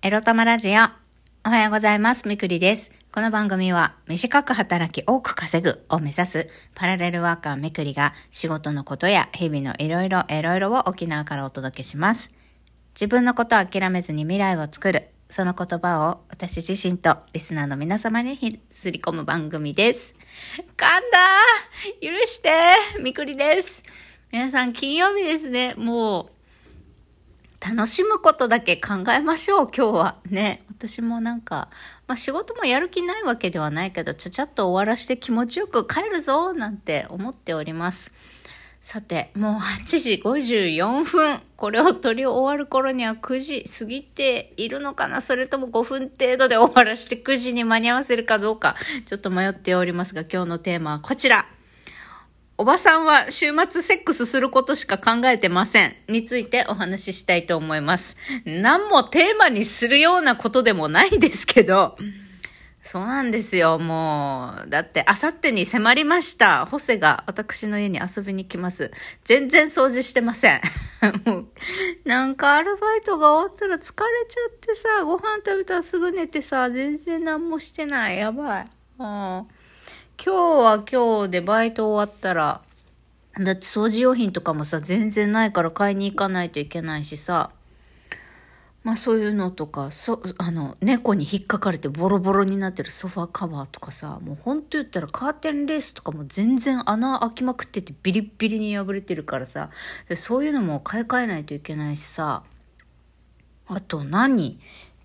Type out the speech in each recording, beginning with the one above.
エロ玉ラジオ。おはようございます。みくりです。この番組は短く働き多く稼ぐを目指すパラレルワーカーみくりが仕事のことや日々のいろいろいろいろを沖縄からお届けします。自分のことを諦めずに未来を作る。その言葉を私自身とリスナーの皆様にすり込む番組です。噛んだ許してみくりです。皆さん金曜日ですね。もう楽しむことだけ考えましょう、今日は。ね。私もなんか、まあ仕事もやる気ないわけではないけど、ちゃちゃっと終わらして気持ちよく帰るぞ、なんて思っております。さて、もう8時54分。これを撮り終わる頃には9時過ぎているのかな？それとも5分程度で終わらして9時に間に合わせるかどうか、ちょっと迷っておりますが、今日のテーマはこちら。おばさんは週末セックスすることしか考えてません。についてお話ししたいと思います。何もテーマにするようなことでもないですけど、そうなんですよ、もう。だって、あさってに迫りました。ホセが私の家に遊びに来ます。全然掃除してません。もう、なんかアルバイトが終わったら疲れちゃってさ、ご飯食べたらすぐ寝てさ、全然何もしてない。やばい。う今日は今日でバイト終わったら、だって掃除用品とかもさ、全然ないから買いに行かないといけないしさ、まあそういうのとか、そ、あの、猫に引っかかれてボロボロになってるソファーカバーとかさ、もうほんと言ったらカーテンレースとかも全然穴開きまくっててビリッビリに破れてるからさ、でそういうのも買い替えないといけないしさ、あと何？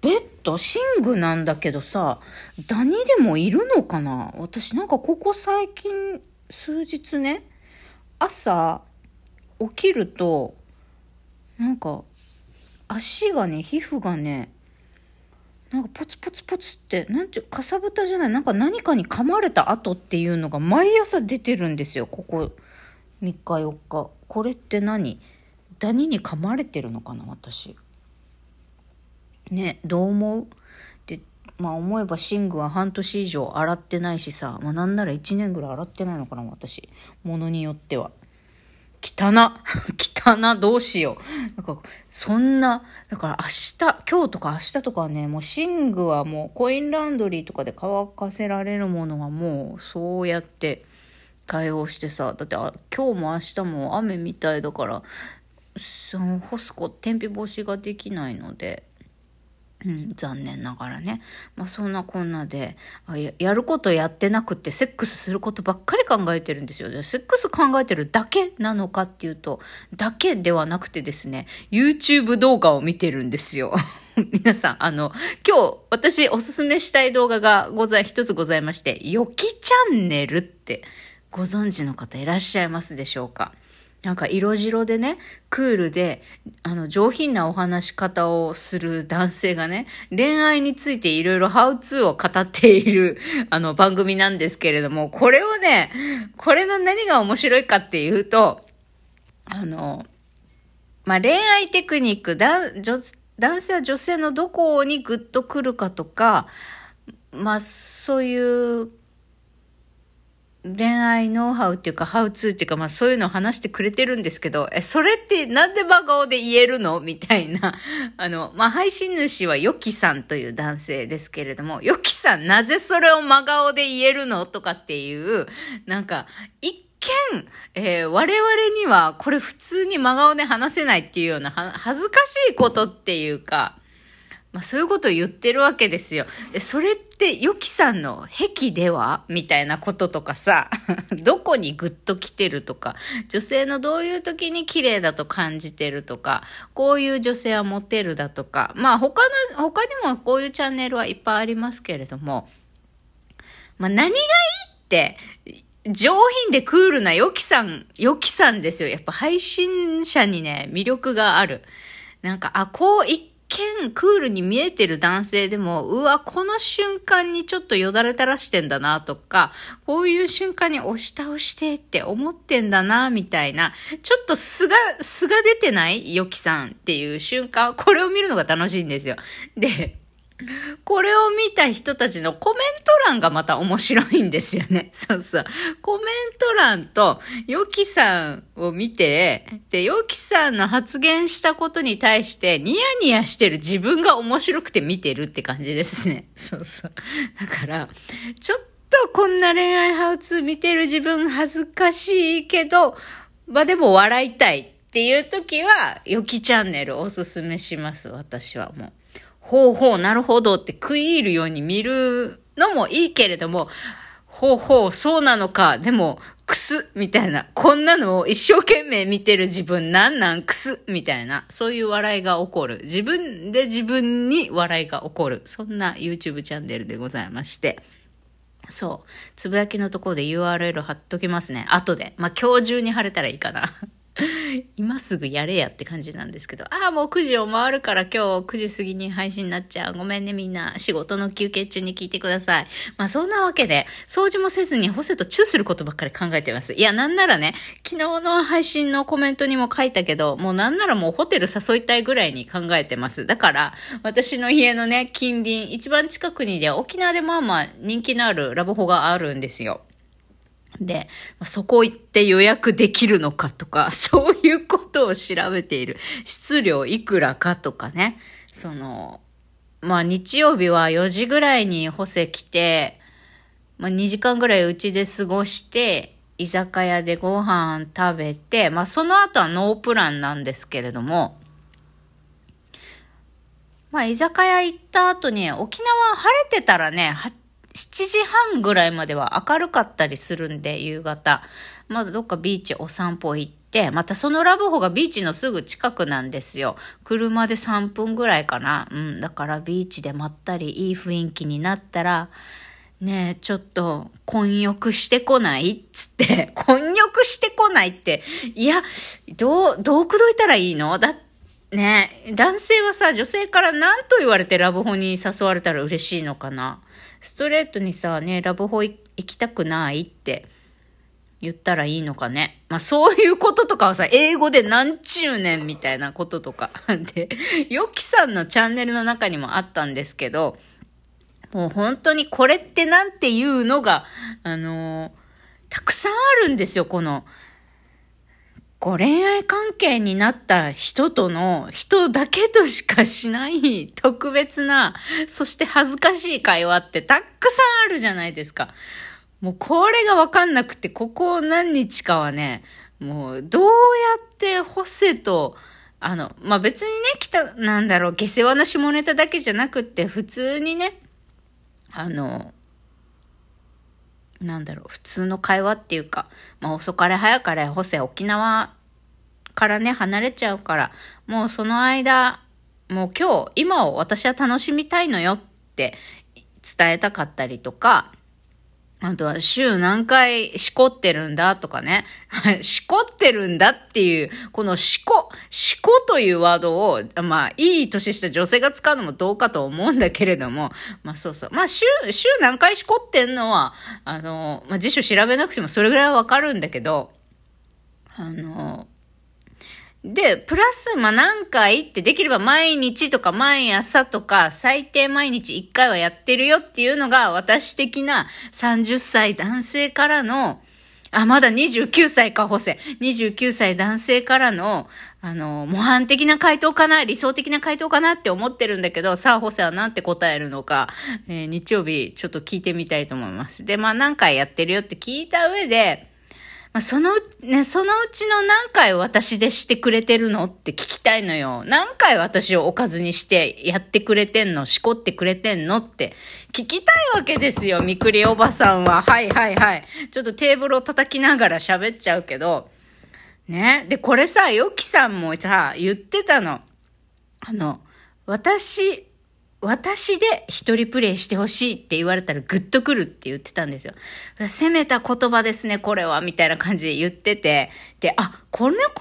ベッド寝具なんだけどさ、ダニでもいるのかな？私なんかここ最近数日ね、朝起きると、なんか足がね、皮膚がね、なんかポツポツポツって、なんちゅう、かさぶたじゃない、なんか何かに噛まれた跡っていうのが毎朝出てるんですよ、ここ3日4日。これって何？ダニに噛まれてるのかな、私。ねどう思う？でまあ思えば寝具は半年以上洗ってないしさ、まあ、なんなら1年ぐらい洗ってないのかな私。ものによっては。汚 汚どうしよう。なんかそんなだから明日今日とか明日とかねもう寝具はもうコインランドリーとかで乾かせられるものはもうそうやって対応してさだってあ今日も明日も雨みたいだからその干す子天日干しができないのでうん、残念ながらね。まあそんなこんなでや、やることやってなくてセックスすることばっかり考えてるんですよ。セックス考えてるだけなのかっていうと、だけではなくてですね、YouTube 動画を見てるんですよ。皆さん、あの、今日私おすすめしたい動画がござい、一つございまして、よきチャンネルってご存知の方いらっしゃいますでしょうか？なんか色白でね、クールで、あの、上品なお話し方をする男性がね、恋愛についていろいろハウツーを語っている、あの、番組なんですけれども、これをね、これの何が面白いかっていうと、あの、まあ、恋愛テクニック、だ女男性は女性のどこにグッとくるかとか、まあ、そういう恋愛ノウハウっていうか、ハウツーっていうか、まあそういうのを話してくれてるんですけど、え、それってなんで真顔で言えるの？みたいな。あの、まあ配信主はヨキさんという男性ですけれども、ヨキさんなぜそれを真顔で言えるの？とかっていう、なんか、一見、えー我々にはこれ普通に真顔で話せないっていうような恥ずかしいことっていうか、まあそういうことを言ってるわけですよ。でそれって、ヨキさんの癖では？みたいなこととかさ、どこにグッと来てるとか、女性のどういう時に綺麗だと感じてるとか、こういう女性はモテるだとか、まあ他の、他にもこういうチャンネルはいっぱいありますけれども、まあ何がいいって、上品でクールなヨキさん、ヨキさんですよ。やっぱ配信者にね、魅力がある。なんか、あ、こう一見クールに見えてる男性でも、うわ、この瞬間にちょっとよだれ垂らしてんだなとか、こういう瞬間に押し倒してって思ってんだな、みたいな、ちょっと素が、素が出てないよきさんっていう瞬間、これを見るのが楽しいんですよ。で、これを見た人たちのコメント欄がまた面白いんですよね。そうそう。コメント欄と、ヨキさんを見て、で、ヨキさんの発言したことに対して、ニヤニヤしてる自分が面白くて見てるって感じですね。そうそう。だから、ちょっとこんな恋愛ハウツー見てる自分恥ずかしいけど、まあでも笑いたいっていう時は、ヨキチャンネルおすすめします、私はもう。ほうほう、なるほどって食い入るように見るのもいいけれども、ほうほう、そうなのか。でも、くす、みたいな。こんなのを一生懸命見てる自分なんなんくす、みたいな。そういう笑いが起こる。自分で自分に笑いが起こる。そんな YouTube チャンネルでございまして。そう。つぶやきのところで URL 貼っときますね。後で。まあ、今日中に貼れたらいいかな。今すぐやれやって感じなんですけど、ああ、もう9時を回るから今日9時過ぎに配信になっちゃう。ごめんねみんな。仕事の休憩中に聞いてください。まあそんなわけで、掃除もせずにホセとチューすることばっかり考えてます。いや、なんならね、昨日の配信のコメントにも書いたけど、もうなんならもうホテル誘いたいぐらいに考えてます。だから、私の家のね、近隣、一番近くにで、沖縄でまあまあ人気のあるラブホがあるんですよ。で、そこ行って予約できるのかとか、そういうことを調べている。質量いくらかとかね。その、まあ日曜日は4時ぐらいにホセ来て、まあ2時間ぐらいうちで過ごして、居酒屋でご飯食べて、まあその後はノープランなんですけれども、まあ居酒屋行った後に沖縄晴れてたらね、7時半ぐらいまでは明るかったりするんで、夕方。まだどっかビーチお散歩行って、またそのラブホがビーチのすぐ近くなんですよ。車で3分ぐらいかな。うん。だからビーチでまったりいい雰囲気になったら、ねえ、ちょっと、混浴してこないっつって、混浴してこないって、いや、どう、どうくどいたらいいの？だね男性はさ、女性から何と言われてラブホに誘われたら嬉しいのかな？ストレートにさ、ね、ラブホ行きたくないって言ったらいいのかね。まあそういうこととかはさ、英語で何十年みたいなこととか。で、ヨキさんのチャンネルの中にもあったんですけど、もう本当にこれってなんていうのが、あのー、たくさんあるんですよ、この、こう恋愛関係になった人との人だけとしかしない特別な、そして恥ずかしい会話ってたくさんあるじゃないですか。もうこれがわかんなくて、ここ何日かはね、もうどうやってホセと、あの、まあ、別にね、来た、なんだろう、下世話な下ネタだけじゃなくって、普通にね、あの、なんだろう、普通の会話っていうか、まあ遅かれ早かれ、ホセ沖縄からね、離れちゃうから、もうその間、もう今日、今を私は楽しみたいのよって伝えたかったりとか、あとは週何回しこってるんだとかね。しこってるんだっていう、このしこ、しこというワードを、まあ、いい年した女性が使うのもどうかと思うんだけれども、まあそうそう。まあ週、週何回しこってんのは、あの、まあ辞書調べなくてもそれぐらいはわかるんだけど、あの、で、プラス、まあ、何回ってできれば毎日とか毎朝とか最低毎日1回はやってるよっていうのが私的な30歳男性からの、あ、まだ29歳か、ホセ。29歳男性からの、あの、模範的な回答かな理想的な回答かなって思ってるんだけど、さあ、ホセはなんて答えるのか、えー、日曜日ちょっと聞いてみたいと思います。で、まあ、何回やってるよって聞いた上で、まあ、その、ね、そのうちの何回私でしてくれてるのって聞きたいのよ。何回私をおかずにしてやってくれてんのしこってくれてんのって聞きたいわけですよ、みくりおばさんは。はいはいはい。ちょっとテーブルを叩きながら喋っちゃうけど、ね。で、これさ、よきさんもさ、言ってたの。あの、私、私で一人プレイしてほしいって言われたらグッとくるって言ってたんですよ。攻めた言葉ですね、これは、みたいな感じで言ってて。で、あ、この言葉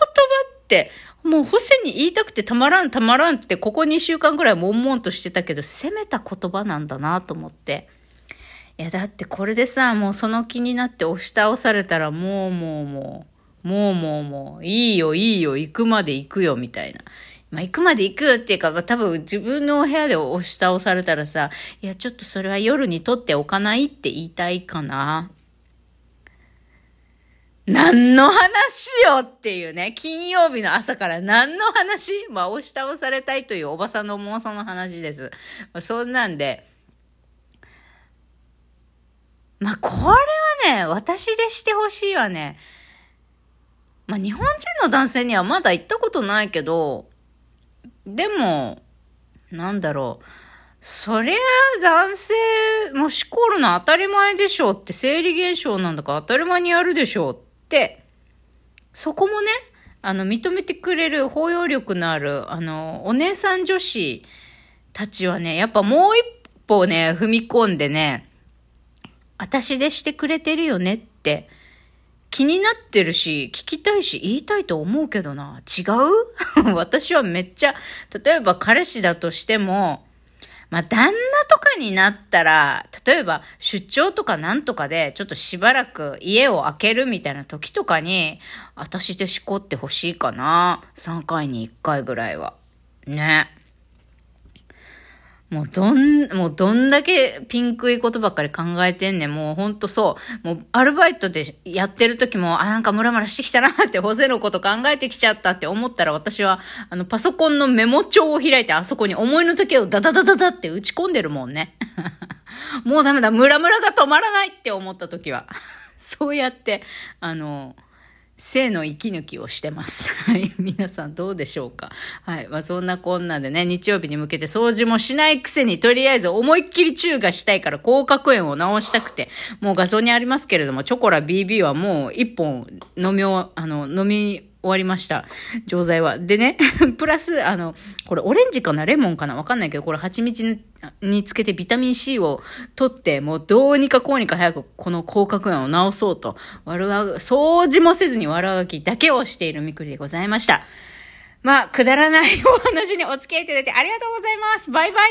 って、もうホセに言いたくてたまらんたまらんってここ2週間ぐらい悶々としてたけど、攻めた言葉なんだなと思って。いや、だってこれでさ、もうその気になって押し倒されたらもうもうもう、もうもうもう、いいよいいよ、行くまで行くよ、みたいな。まあ、行くまで行くっていうか、まあ、多分自分のお部屋で押し倒されたらさ、いや、ちょっとそれは夜に撮っておかないって言いたいかな。何の話よっていうね、金曜日の朝から何の話？まあ、押し倒されたいというおばさんの妄想の話です。まあ、そんなんで、まあ、これはね、私でしてほしいわね。まあ、日本人の男性にはまだ行ったことないけど、でも、なんだろう。そりゃ男性もしこるの当たり前でしょうって生理現象なんだから当たり前にやるでしょうって、そこもね、あの、認めてくれる包容力のある、あの、お姉さん女子たちはね、やっぱもう一歩ね、踏み込んでね、私でしてくれてるよねって気になってるし、聞きたいし、言いたいと思うけどな。違う？私はめっちゃ、例えば彼氏だとしても、まあ、旦那とかになったら、例えば出張とかなんとかで、ちょっとしばらく家を開けるみたいな時とかに、私でしこってほしいかな。3回に1回ぐらいは。ね。もうどん、もうどんだけピンクいことばっかり考えてんねん。もうほんとそう。もうアルバイトでやってる時も、あ、なんかムラムラしてきたなって、ホセのこと考えてきちゃったって思ったら私は、あの、パソコンのメモ帳を開いてあそこに思いの時をダダダダダって打ち込んでるもんね。もうダメだ、ムラムラが止まらないって思った時は。そうやって、あの、性の息抜きをしてます。はい。皆さんどうでしょうか？はい。まあそんなこんなでね、日曜日に向けて掃除もしないくせに、とりあえず思いっきり中華したいから口角炎を直したくて、もう画像にありますけれども、チョコラ BB はもう一本飲みを、あの、飲み終わりました。錠剤は。でね、プラス、あの、これオレンジかな？レモンかな？わかんないけど、これ蜂蜜につけてビタミン C を取って、もうどうにかこうにか早くこの口角炎を治そうと、悪が、掃除もせずに悪あがきだけをしているみくりでございました。まあ、くだらないお話にお付き合いいただいてありがとうございます。バイバイ。